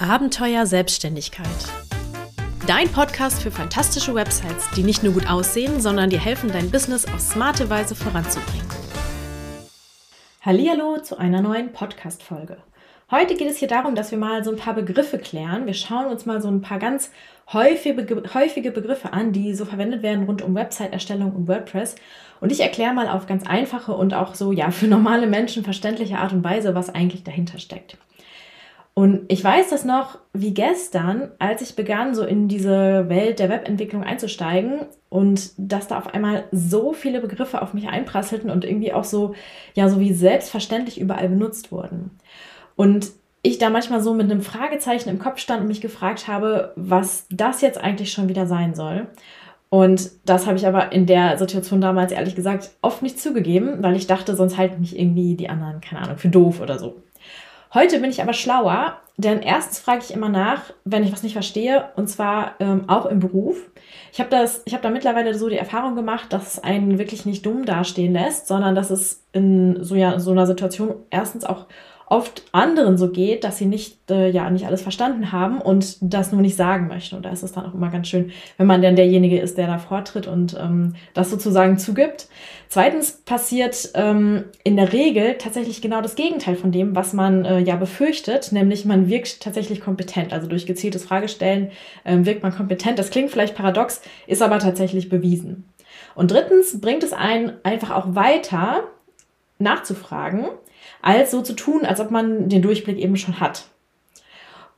Abenteuer Selbstständigkeit. Dein Podcast für fantastische Websites, die nicht nur gut aussehen, sondern dir helfen, dein Business auf smarte Weise voranzubringen. Hallihallo zu einer neuen Podcast Folge. Heute geht es hier darum, dass wir mal so ein paar Begriffe klären. Wir schauen uns mal so ein paar ganz häufige, Begriffe an, die so verwendet werden rund um Website-Erstellung und WordPress. Und ich erkläre mal auf ganz einfache und auch so, ja, für normale Menschen verständliche Art und Weise, was eigentlich dahinter steckt. Und ich weiß das noch wie gestern, als ich begann, so in diese Welt der Webentwicklung einzusteigen und dass da auf einmal so viele Begriffe auf mich einprasselten und irgendwie auch so, ja, so wie selbstverständlich überall benutzt wurden. Und ich da manchmal so mit einem Fragezeichen im Kopf stand und mich gefragt habe, was das jetzt eigentlich schon wieder sein soll. Und das habe ich aber in der Situation damals ehrlich gesagt oft nicht zugegeben, weil ich dachte, sonst halten mich irgendwie die anderen, keine Ahnung, für doof oder so. Heute bin ich aber schlauer, denn erstens frage ich immer nach, wenn ich was nicht verstehe, und zwar ähm, auch im Beruf. Ich habe habe da mittlerweile so die Erfahrung gemacht, dass es einen wirklich nicht dumm dastehen lässt, sondern dass es in so, ja, so einer Situation erstens auch oft anderen so geht, dass sie nicht, äh, ja, nicht alles verstanden haben und das nur nicht sagen möchten. Und da ist es dann auch immer ganz schön, wenn man dann derjenige ist, der da vortritt und ähm, das sozusagen zugibt. Zweitens passiert ähm, in der Regel tatsächlich genau das Gegenteil von dem, was man äh, ja befürchtet, nämlich man wirkt tatsächlich kompetent. Also durch gezieltes Fragestellen äh, wirkt man kompetent. Das klingt vielleicht paradox, ist aber tatsächlich bewiesen. Und drittens bringt es einen einfach auch weiter, nachzufragen, als so zu tun, als ob man den Durchblick eben schon hat.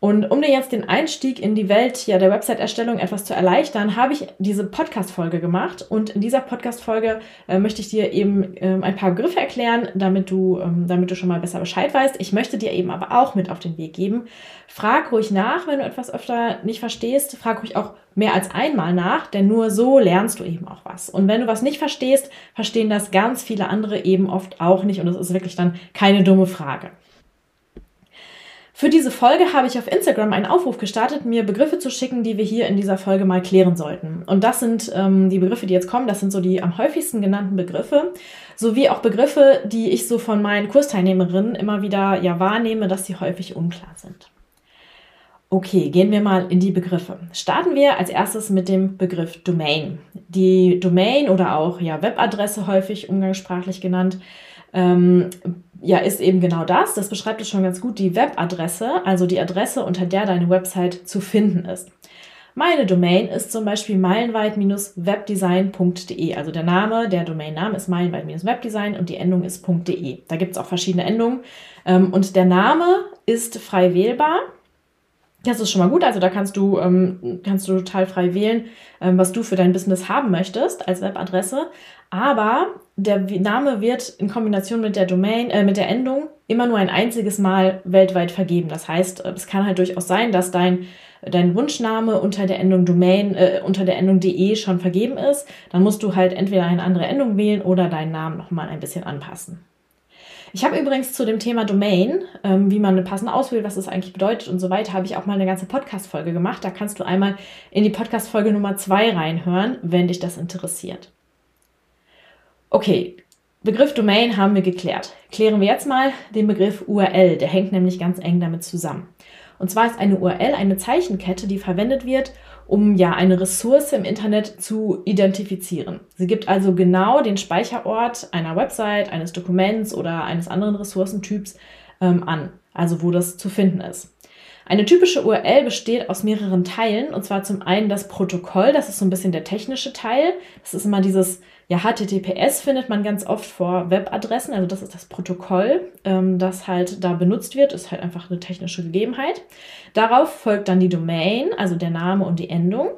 Und um dir jetzt den Einstieg in die Welt ja, der Website-Erstellung etwas zu erleichtern, habe ich diese Podcast-Folge gemacht. Und in dieser Podcast-Folge äh, möchte ich dir eben ähm, ein paar Begriffe erklären, damit du, ähm, damit du schon mal besser Bescheid weißt. Ich möchte dir eben aber auch mit auf den Weg geben. Frag ruhig nach, wenn du etwas öfter nicht verstehst. Frag ruhig auch mehr als einmal nach, denn nur so lernst du eben auch was. Und wenn du was nicht verstehst, verstehen das ganz viele andere eben oft auch nicht. Und es ist wirklich dann keine dumme Frage. Für diese Folge habe ich auf Instagram einen Aufruf gestartet, mir Begriffe zu schicken, die wir hier in dieser Folge mal klären sollten. Und das sind ähm, die Begriffe, die jetzt kommen, das sind so die am häufigsten genannten Begriffe, sowie auch Begriffe, die ich so von meinen Kursteilnehmerinnen immer wieder ja wahrnehme, dass sie häufig unklar sind. Okay, gehen wir mal in die Begriffe. Starten wir als erstes mit dem Begriff Domain. Die Domain oder auch ja Webadresse häufig umgangssprachlich genannt ähm, ja, ist eben genau das. Das beschreibt es schon ganz gut, die Webadresse, also die Adresse, unter der deine Website zu finden ist. Meine Domain ist zum Beispiel meilenweit-webdesign.de. Also der Name, der Domainname ist meilenweit-webdesign und die Endung ist .de. Da gibt es auch verschiedene Endungen. Ähm, und der Name ist frei wählbar. Das ist schon mal gut. Also da kannst du, ähm, kannst du total frei wählen, ähm, was du für dein Business haben möchtest als Webadresse. Aber der Name wird in Kombination mit der Domain, äh, mit der Endung immer nur ein einziges Mal weltweit vergeben. Das heißt, äh, es kann halt durchaus sein, dass dein dein Wunschname unter der Endung Domain, äh, unter der Endung de schon vergeben ist, dann musst du halt entweder eine andere Endung wählen oder deinen Namen nochmal ein bisschen anpassen. Ich habe übrigens zu dem Thema Domain, ähm, wie man eine passende auswählt, was das eigentlich bedeutet und so weiter, habe ich auch mal eine ganze Podcast-Folge gemacht. Da kannst du einmal in die Podcast-Folge Nummer zwei reinhören, wenn dich das interessiert. Okay, Begriff Domain haben wir geklärt. Klären wir jetzt mal den Begriff URL. Der hängt nämlich ganz eng damit zusammen. Und zwar ist eine URL eine Zeichenkette, die verwendet wird, um ja eine Ressource im Internet zu identifizieren. Sie gibt also genau den Speicherort einer Website, eines Dokuments oder eines anderen Ressourcentyps ähm, an, also wo das zu finden ist. Eine typische URL besteht aus mehreren Teilen, und zwar zum einen das Protokoll, das ist so ein bisschen der technische Teil. Das ist immer dieses ja, HTTPS findet man ganz oft vor Webadressen, also das ist das Protokoll, ähm, das halt da benutzt wird, ist halt einfach eine technische Gegebenheit. Darauf folgt dann die Domain, also der Name und die Endung.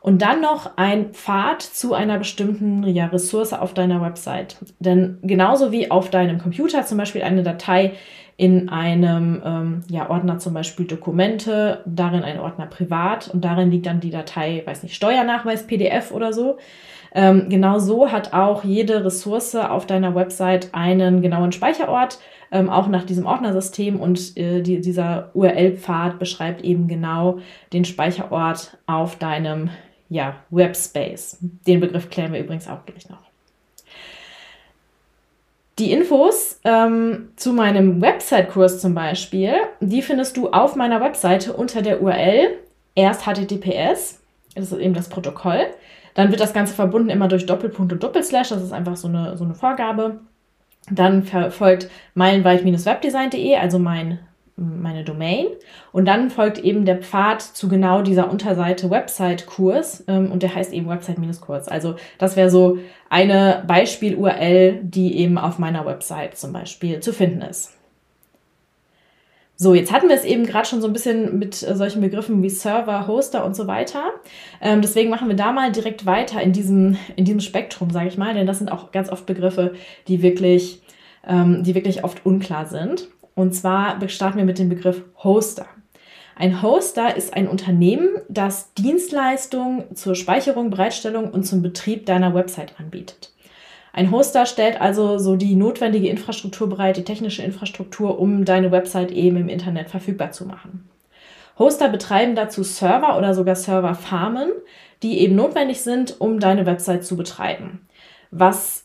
Und dann noch ein Pfad zu einer bestimmten ja, Ressource auf deiner Website. Denn genauso wie auf deinem Computer zum Beispiel eine Datei in einem ähm, ja, Ordner zum Beispiel Dokumente, darin ein Ordner Privat und darin liegt dann die Datei, weiß nicht, Steuernachweis, PDF oder so. Ähm, genau so hat auch jede Ressource auf deiner Website einen genauen Speicherort, ähm, auch nach diesem Ordnersystem und äh, die, dieser URL-Pfad beschreibt eben genau den Speicherort auf deinem ja, Webspace. Den Begriff klären wir übrigens auch gleich noch. Die Infos ähm, zu meinem Website-Kurs zum Beispiel, die findest du auf meiner Webseite unter der URL erst HTTPS, das ist eben das Protokoll. Dann wird das Ganze verbunden immer durch Doppelpunkt und Doppelslash, das ist einfach so eine, so eine Vorgabe. Dann folgt meilenweit-webdesign.de, also mein meine Domain. Und dann folgt eben der Pfad zu genau dieser Unterseite Website-Kurs ähm, und der heißt eben Website-Kurs. Also das wäre so eine Beispiel-URL, die eben auf meiner Website zum Beispiel zu finden ist. So, jetzt hatten wir es eben gerade schon so ein bisschen mit äh, solchen Begriffen wie Server, Hoster und so weiter. Ähm, deswegen machen wir da mal direkt weiter in diesem, in diesem Spektrum, sage ich mal, denn das sind auch ganz oft Begriffe, die wirklich, ähm, die wirklich oft unklar sind. Und zwar starten wir mit dem Begriff Hoster. Ein Hoster ist ein Unternehmen, das Dienstleistungen zur Speicherung, Bereitstellung und zum Betrieb deiner Website anbietet. Ein Hoster stellt also so die notwendige Infrastruktur bereit, die technische Infrastruktur, um deine Website eben im Internet verfügbar zu machen. Hoster betreiben dazu Server oder sogar Serverfarmen, die eben notwendig sind, um deine Website zu betreiben. Was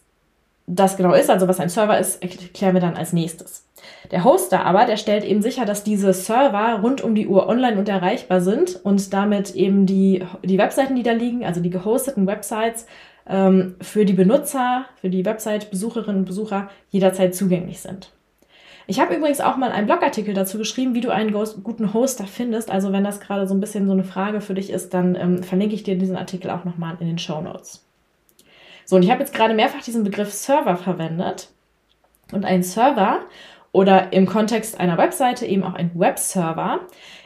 das genau ist, also was ein Server ist, erklären wir dann als nächstes. Der Hoster aber, der stellt eben sicher, dass diese Server rund um die Uhr online und erreichbar sind und damit eben die, die Webseiten, die da liegen, also die gehosteten Websites, ähm, für die Benutzer, für die Website-Besucherinnen und Besucher jederzeit zugänglich sind. Ich habe übrigens auch mal einen Blogartikel dazu geschrieben, wie du einen guten Hoster findest. Also wenn das gerade so ein bisschen so eine Frage für dich ist, dann ähm, verlinke ich dir diesen Artikel auch nochmal in den Show Notes. So, und ich habe jetzt gerade mehrfach diesen Begriff Server verwendet. Und ein Server oder im Kontext einer Webseite eben auch ein Webserver,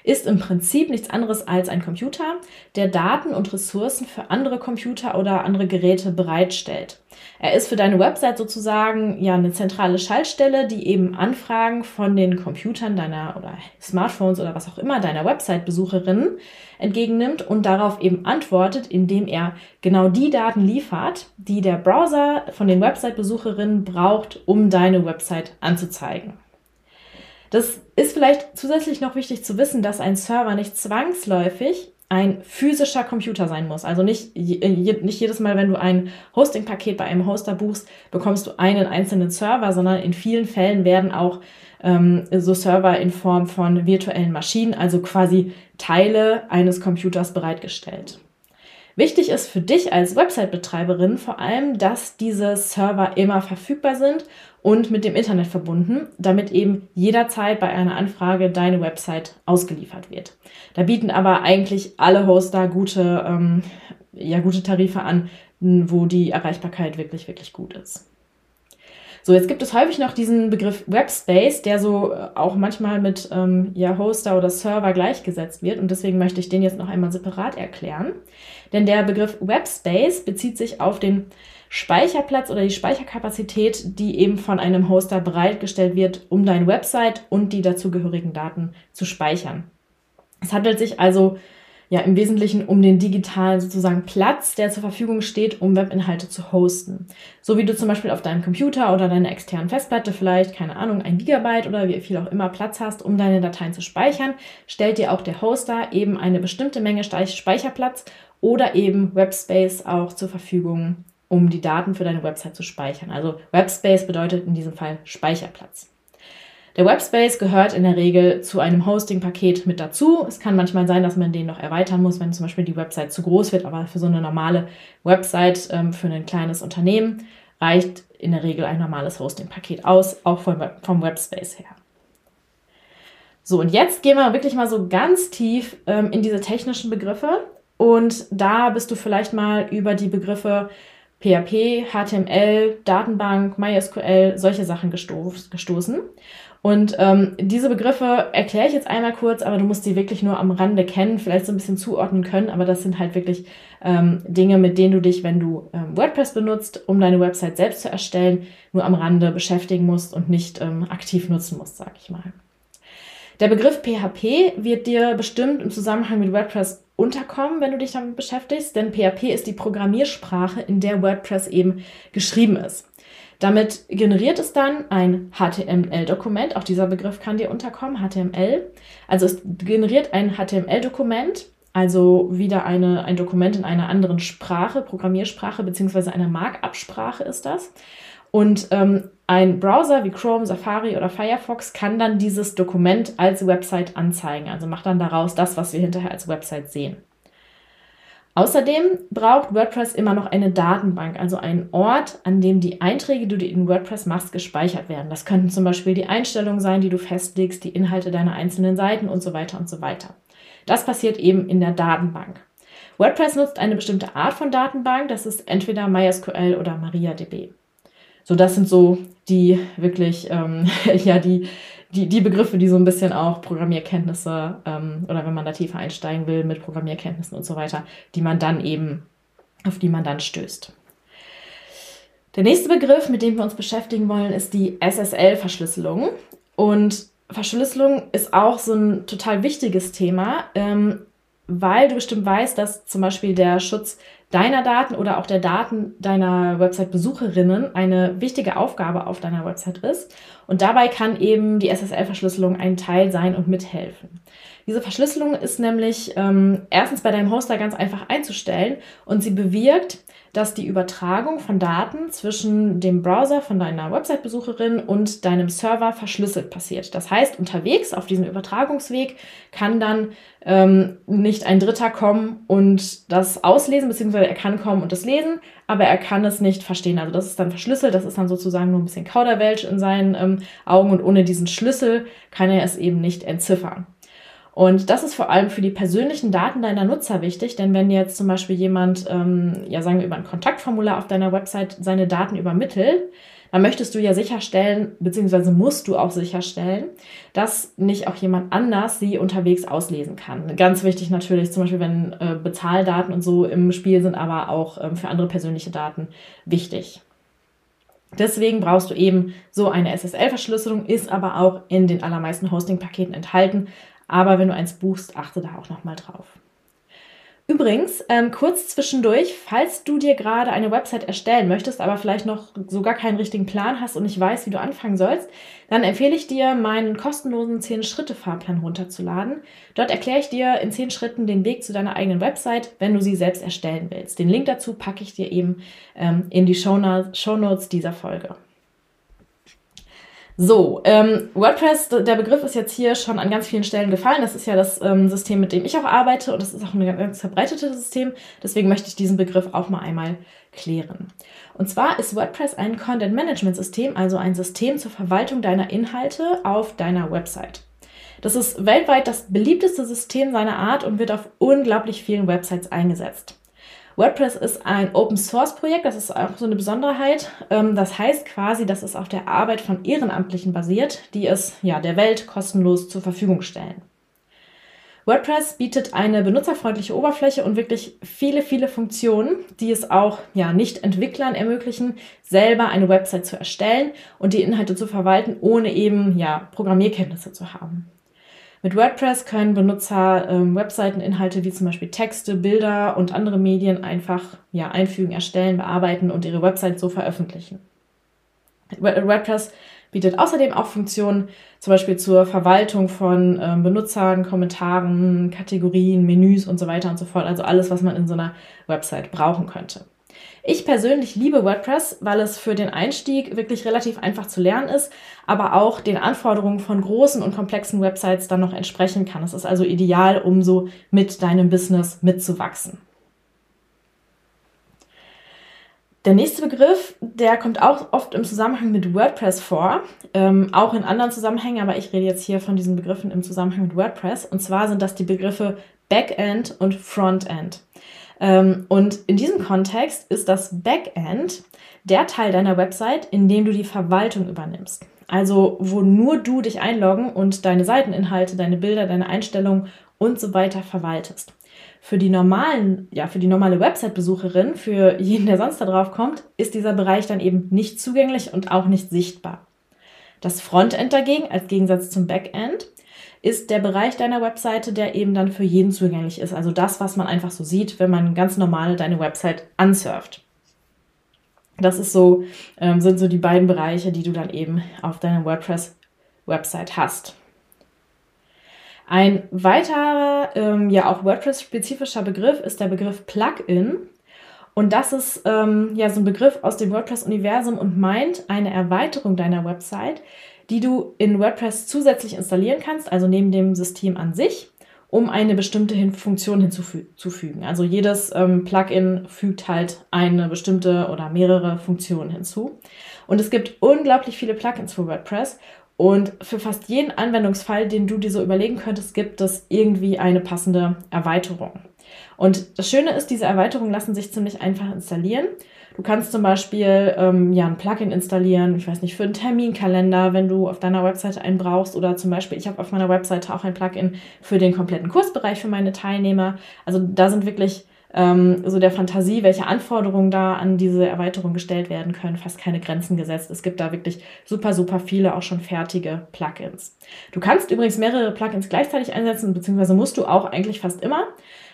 ist im Prinzip nichts anderes als ein Computer, der Daten und Ressourcen für andere Computer oder andere Geräte bereitstellt. Er ist für deine Website sozusagen ja eine zentrale Schaltstelle, die eben Anfragen von den Computern deiner oder Smartphones oder was auch immer deiner Website-Besucherinnen entgegennimmt und darauf eben antwortet, indem er genau die Daten liefert, die der Browser von den Website-Besucherinnen braucht, um deine Website anzuzeigen. Das ist vielleicht zusätzlich noch wichtig zu wissen, dass ein Server nicht zwangsläufig ein physischer Computer sein muss. Also nicht, nicht jedes Mal, wenn du ein Hosting-Paket bei einem Hoster buchst, bekommst du einen einzelnen Server, sondern in vielen Fällen werden auch ähm, so Server in Form von virtuellen Maschinen, also quasi Teile eines Computers bereitgestellt. Wichtig ist für dich als Website-Betreiberin vor allem, dass diese Server immer verfügbar sind und mit dem Internet verbunden, damit eben jederzeit bei einer Anfrage deine Website ausgeliefert wird. Da bieten aber eigentlich alle Hoster gute, ähm, ja, gute Tarife an, wo die Erreichbarkeit wirklich, wirklich gut ist. So, jetzt gibt es häufig noch diesen Begriff Webspace, der so äh, auch manchmal mit ähm, ja, Hoster oder Server gleichgesetzt wird. Und deswegen möchte ich den jetzt noch einmal separat erklären. Denn der Begriff Webspace bezieht sich auf den Speicherplatz oder die Speicherkapazität, die eben von einem Hoster bereitgestellt wird, um deine Website und die dazugehörigen Daten zu speichern. Es handelt sich also ja im Wesentlichen um den digitalen sozusagen Platz, der zur Verfügung steht, um Webinhalte zu hosten. So wie du zum Beispiel auf deinem Computer oder deiner externen Festplatte vielleicht, keine Ahnung, ein Gigabyte oder wie viel auch immer Platz hast, um deine Dateien zu speichern, stellt dir auch der Hoster eben eine bestimmte Menge Speicherplatz oder eben Webspace auch zur Verfügung, um die Daten für deine Website zu speichern. Also Webspace bedeutet in diesem Fall Speicherplatz. Der Webspace gehört in der Regel zu einem Hosting-Paket mit dazu. Es kann manchmal sein, dass man den noch erweitern muss, wenn zum Beispiel die Website zu groß wird, aber für so eine normale Website ähm, für ein kleines Unternehmen reicht in der Regel ein normales Hosting-Paket aus, auch vom, vom Webspace her. So, und jetzt gehen wir wirklich mal so ganz tief ähm, in diese technischen Begriffe. Und da bist du vielleicht mal über die Begriffe PHP, HTML, Datenbank, MySQL, solche Sachen gestoßen. Und ähm, diese Begriffe erkläre ich jetzt einmal kurz, aber du musst sie wirklich nur am Rande kennen, vielleicht so ein bisschen zuordnen können, aber das sind halt wirklich ähm, Dinge, mit denen du dich, wenn du ähm, WordPress benutzt, um deine Website selbst zu erstellen, nur am Rande beschäftigen musst und nicht ähm, aktiv nutzen musst, sag ich mal. Der Begriff PHP wird dir bestimmt im Zusammenhang mit WordPress unterkommen, wenn du dich damit beschäftigst, denn PHP ist die Programmiersprache, in der WordPress eben geschrieben ist. Damit generiert es dann ein HTML-Dokument. Auch dieser Begriff kann dir unterkommen, HTML. Also es generiert ein HTML-Dokument, also wieder eine, ein Dokument in einer anderen Sprache, Programmiersprache beziehungsweise einer Markup-Sprache ist das. Und ähm, ein Browser wie Chrome, Safari oder Firefox kann dann dieses Dokument als Website anzeigen, also macht dann daraus das, was wir hinterher als Website sehen. Außerdem braucht WordPress immer noch eine Datenbank, also einen Ort, an dem die Einträge, die du in WordPress machst, gespeichert werden. Das könnten zum Beispiel die Einstellungen sein, die du festlegst, die Inhalte deiner einzelnen Seiten und so weiter und so weiter. Das passiert eben in der Datenbank. WordPress nutzt eine bestimmte Art von Datenbank, das ist entweder MySQL oder MariaDB. So, das sind so die wirklich, ähm, ja, die, die, die Begriffe, die so ein bisschen auch Programmierkenntnisse ähm, oder wenn man da tiefer einsteigen will mit Programmierkenntnissen und so weiter, die man dann eben, auf die man dann stößt. Der nächste Begriff, mit dem wir uns beschäftigen wollen, ist die SSL-Verschlüsselung. Und Verschlüsselung ist auch so ein total wichtiges Thema, ähm, weil du bestimmt weißt, dass zum Beispiel der Schutz deiner Daten oder auch der Daten deiner Website-Besucherinnen eine wichtige Aufgabe auf deiner Website ist. Und dabei kann eben die SSL-Verschlüsselung ein Teil sein und mithelfen. Diese Verschlüsselung ist nämlich ähm, erstens bei deinem Hoster ganz einfach einzustellen und sie bewirkt, dass die Übertragung von Daten zwischen dem Browser von deiner Website-Besucherin und deinem Server verschlüsselt passiert. Das heißt, unterwegs auf diesem Übertragungsweg kann dann ähm, nicht ein Dritter kommen und das auslesen, beziehungsweise er kann kommen und das lesen, aber er kann es nicht verstehen. Also das ist dann verschlüsselt, das ist dann sozusagen nur ein bisschen Kauderwelsch in seinen ähm, Augen und ohne diesen Schlüssel kann er es eben nicht entziffern. Und das ist vor allem für die persönlichen Daten deiner Nutzer wichtig, denn wenn jetzt zum Beispiel jemand, ähm, ja sagen wir über ein Kontaktformular auf deiner Website seine Daten übermittelt, dann möchtest du ja sicherstellen, beziehungsweise musst du auch sicherstellen, dass nicht auch jemand anders sie unterwegs auslesen kann. Ganz wichtig natürlich, zum Beispiel, wenn äh, Bezahldaten und so im Spiel sind, aber auch ähm, für andere persönliche Daten wichtig. Deswegen brauchst du eben so eine SSL-Verschlüsselung, ist aber auch in den allermeisten Hosting-Paketen enthalten. Aber wenn du eins buchst, achte da auch nochmal drauf. Übrigens, ähm, kurz zwischendurch, falls du dir gerade eine Website erstellen möchtest, aber vielleicht noch so gar keinen richtigen Plan hast und nicht weißt, wie du anfangen sollst, dann empfehle ich dir, meinen kostenlosen 10-Schritte-Fahrplan runterzuladen. Dort erkläre ich dir in 10 Schritten den Weg zu deiner eigenen Website, wenn du sie selbst erstellen willst. Den Link dazu packe ich dir eben ähm, in die Show Notes dieser Folge. So, ähm, WordPress, der Begriff ist jetzt hier schon an ganz vielen Stellen gefallen. Das ist ja das ähm, System, mit dem ich auch arbeite und das ist auch ein ganz verbreitetes System. Deswegen möchte ich diesen Begriff auch mal einmal klären. Und zwar ist WordPress ein Content Management System, also ein System zur Verwaltung deiner Inhalte auf deiner Website. Das ist weltweit das beliebteste System seiner Art und wird auf unglaublich vielen Websites eingesetzt. WordPress ist ein Open Source Projekt, das ist auch so eine Besonderheit. Ähm, das heißt quasi, dass es auf der Arbeit von Ehrenamtlichen basiert, die es ja der Welt kostenlos zur Verfügung stellen. WordPress bietet eine benutzerfreundliche Oberfläche und wirklich viele, viele Funktionen, die es auch ja, Nicht-Entwicklern ermöglichen, selber eine Website zu erstellen und die Inhalte zu verwalten, ohne eben ja, Programmierkenntnisse zu haben. Mit WordPress können Benutzer ähm, Webseiteninhalte wie zum Beispiel Texte, Bilder und andere Medien einfach ja, einfügen, erstellen, bearbeiten und ihre Website so veröffentlichen. WordPress bietet außerdem auch Funktionen, zum Beispiel zur Verwaltung von ähm, Benutzern, Kommentaren, Kategorien, Menüs und so weiter und so fort. Also alles, was man in so einer Website brauchen könnte. Ich persönlich liebe WordPress, weil es für den Einstieg wirklich relativ einfach zu lernen ist, aber auch den Anforderungen von großen und komplexen Websites dann noch entsprechen kann. Es ist also ideal, um so mit deinem Business mitzuwachsen. Der nächste Begriff, der kommt auch oft im Zusammenhang mit WordPress vor, ähm, auch in anderen Zusammenhängen, aber ich rede jetzt hier von diesen Begriffen im Zusammenhang mit WordPress. Und zwar sind das die Begriffe Backend und Frontend. Ähm, und in diesem Kontext ist das Backend der Teil deiner Website, in dem du die Verwaltung übernimmst. Also wo nur du dich einloggen und deine Seiteninhalte, deine Bilder, deine Einstellungen und so weiter verwaltest. Für die normalen, ja, für die normale Website-Besucherin, für jeden, der sonst da drauf kommt, ist dieser Bereich dann eben nicht zugänglich und auch nicht sichtbar. Das Frontend dagegen, als Gegensatz zum Backend, ist der Bereich deiner Webseite, der eben dann für jeden zugänglich ist. Also das, was man einfach so sieht, wenn man ganz normal deine Website ansurft. Das ist so, ähm, sind so die beiden Bereiche, die du dann eben auf deiner WordPress-Website hast. Ein weiterer, ähm, ja auch WordPress-spezifischer Begriff ist der Begriff Plugin. Und das ist ähm, ja so ein Begriff aus dem WordPress-Universum und meint eine Erweiterung deiner Website, die du in WordPress zusätzlich installieren kannst, also neben dem System an sich, um eine bestimmte Funktion hinzuzufügen. Also jedes ähm, Plugin fügt halt eine bestimmte oder mehrere Funktionen hinzu. Und es gibt unglaublich viele Plugins für WordPress. Und für fast jeden Anwendungsfall, den du dir so überlegen könntest, gibt es irgendwie eine passende Erweiterung. Und das Schöne ist, diese Erweiterungen lassen sich ziemlich einfach installieren. Du kannst zum Beispiel ähm, ja, ein Plugin installieren, ich weiß nicht, für einen Terminkalender, wenn du auf deiner Webseite einen brauchst. Oder zum Beispiel, ich habe auf meiner Webseite auch ein Plugin für den kompletten Kursbereich für meine Teilnehmer. Also da sind wirklich ähm, so der Fantasie, welche Anforderungen da an diese Erweiterung gestellt werden können, fast keine Grenzen gesetzt. Es gibt da wirklich super, super viele auch schon fertige Plugins. Du kannst übrigens mehrere Plugins gleichzeitig einsetzen, beziehungsweise musst du auch eigentlich fast immer.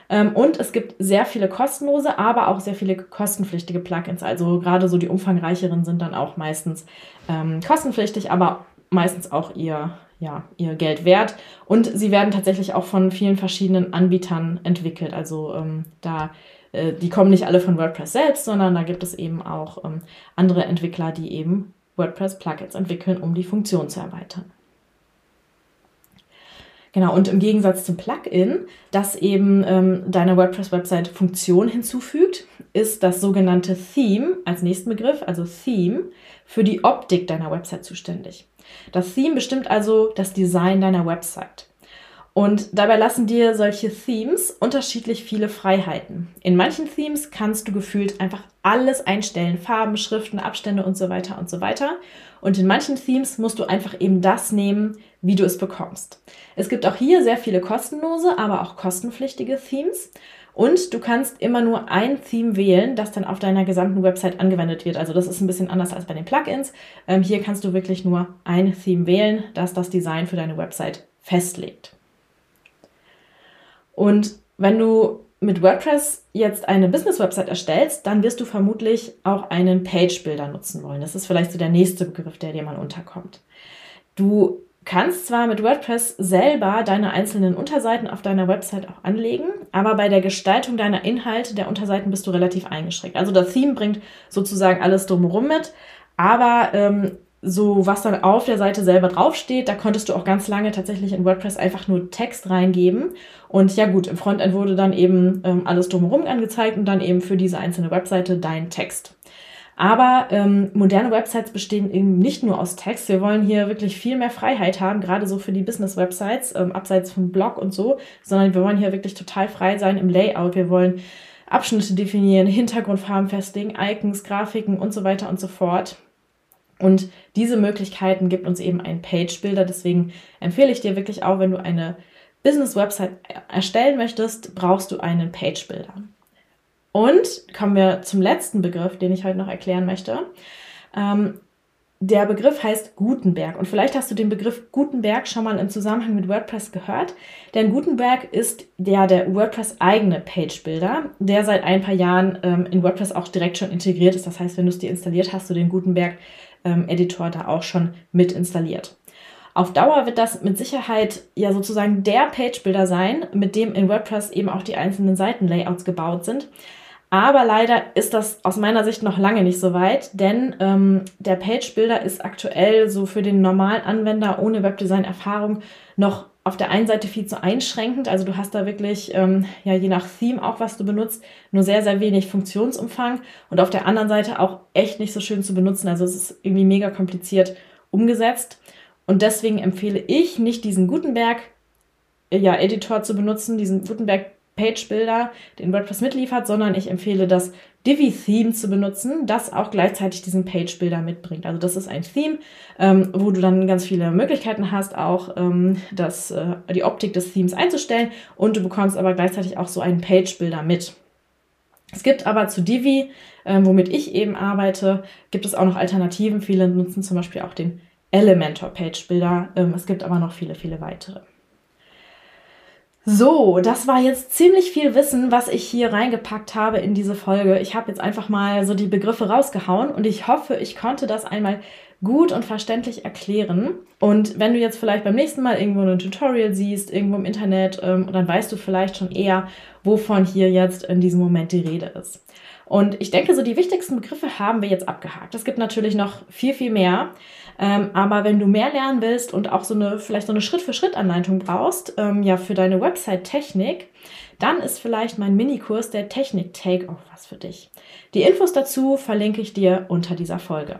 Ähm, und es gibt sehr viele kostenlose, aber auch sehr viele kostenpflichtige Plugins. Also gerade so die umfangreicheren sind dann auch meistens ähm, kostenpflichtig, aber meistens auch ihr, ja, ihr Geld wert. Und sie werden tatsächlich auch von vielen verschiedenen Anbietern entwickelt. Also ähm, da äh, die kommen nicht alle von WordPress selbst, sondern da gibt es eben auch ähm, andere Entwickler, die eben WordPress-Plugins entwickeln, um die Funktion zu erweitern. Genau, und im Gegensatz zum Plugin, das eben ähm, deiner WordPress-Website Funktion hinzufügt, ist das sogenannte Theme als nächsten Begriff, also Theme, für die Optik deiner Website zuständig. Das Theme bestimmt also das Design deiner Website. Und dabei lassen dir solche Themes unterschiedlich viele Freiheiten. In manchen Themes kannst du gefühlt einfach alles einstellen, Farben, Schriften, Abstände und so weiter und so weiter. Und in manchen Themes musst du einfach eben das nehmen, wie du es bekommst. Es gibt auch hier sehr viele kostenlose, aber auch kostenpflichtige Themes. Und du kannst immer nur ein Theme wählen, das dann auf deiner gesamten Website angewendet wird. Also das ist ein bisschen anders als bei den Plugins. Ähm, hier kannst du wirklich nur ein Theme wählen, das das Design für deine Website festlegt. Und wenn du mit WordPress jetzt eine Business-Website erstellst, dann wirst du vermutlich auch einen Page-Builder nutzen wollen. Das ist vielleicht so der nächste Begriff, der dir mal unterkommt. Du kannst zwar mit WordPress selber deine einzelnen Unterseiten auf deiner Website auch anlegen, aber bei der Gestaltung deiner Inhalte der Unterseiten bist du relativ eingeschränkt. Also das Theme bringt sozusagen alles drumherum mit, aber ähm, so was dann auf der Seite selber draufsteht, da konntest du auch ganz lange tatsächlich in WordPress einfach nur Text reingeben. Und ja gut, im Frontend wurde dann eben ähm, alles drumherum angezeigt und dann eben für diese einzelne Webseite dein Text. Aber ähm, moderne Websites bestehen eben nicht nur aus Text. Wir wollen hier wirklich viel mehr Freiheit haben, gerade so für die Business-Websites, ähm, abseits vom Blog und so, sondern wir wollen hier wirklich total frei sein im Layout. Wir wollen Abschnitte definieren, Hintergrundfarben festlegen, Icons, Grafiken und so weiter und so fort. Und diese Möglichkeiten gibt uns eben ein Page-Builder. Deswegen empfehle ich dir wirklich auch, wenn du eine Business-Website erstellen möchtest, brauchst du einen Page-Builder. Und kommen wir zum letzten Begriff, den ich heute noch erklären möchte. Ähm, der Begriff heißt Gutenberg. Und vielleicht hast du den Begriff Gutenberg schon mal im Zusammenhang mit WordPress gehört. Denn Gutenberg ist der, der WordPress eigene Page Builder, der seit ein paar Jahren ähm, in WordPress auch direkt schon integriert ist. Das heißt, wenn du es dir installiert hast, du den Gutenberg ähm, Editor da auch schon mit installiert. Auf Dauer wird das mit Sicherheit ja sozusagen der Page Builder sein, mit dem in WordPress eben auch die einzelnen Seitenlayouts gebaut sind. Aber leider ist das aus meiner Sicht noch lange nicht so weit, denn ähm, der Page Builder ist aktuell so für den normalen Anwender ohne Webdesign-Erfahrung noch auf der einen Seite viel zu einschränkend. Also du hast da wirklich, ähm, ja, je nach Theme auch, was du benutzt, nur sehr, sehr wenig Funktionsumfang und auf der anderen Seite auch echt nicht so schön zu benutzen. Also es ist irgendwie mega kompliziert umgesetzt. Und deswegen empfehle ich nicht diesen Gutenberg ja, Editor zu benutzen, diesen Gutenberg Page Builder, den WordPress mitliefert, sondern ich empfehle das Divi Theme zu benutzen, das auch gleichzeitig diesen Page Builder mitbringt. Also das ist ein Theme, ähm, wo du dann ganz viele Möglichkeiten hast, auch ähm, das, äh, die Optik des Themes einzustellen und du bekommst aber gleichzeitig auch so einen Page Builder mit. Es gibt aber zu Divi, äh, womit ich eben arbeite, gibt es auch noch Alternativen. Viele nutzen zum Beispiel auch den Elementor Page Builder. Ähm, es gibt aber noch viele, viele weitere. So, das war jetzt ziemlich viel Wissen, was ich hier reingepackt habe in diese Folge. Ich habe jetzt einfach mal so die Begriffe rausgehauen und ich hoffe, ich konnte das einmal gut und verständlich erklären. Und wenn du jetzt vielleicht beim nächsten Mal irgendwo ein Tutorial siehst, irgendwo im Internet, ähm, dann weißt du vielleicht schon eher, wovon hier jetzt in diesem Moment die Rede ist. Und ich denke, so die wichtigsten Begriffe haben wir jetzt abgehakt. Es gibt natürlich noch viel, viel mehr. Ähm, aber wenn du mehr lernen willst und auch so eine, vielleicht so eine Schritt-für-Schritt-Anleitung brauchst, ähm, ja, für deine Website-Technik, dann ist vielleicht mein Minikurs der Technik-Take auch was für dich. Die Infos dazu verlinke ich dir unter dieser Folge.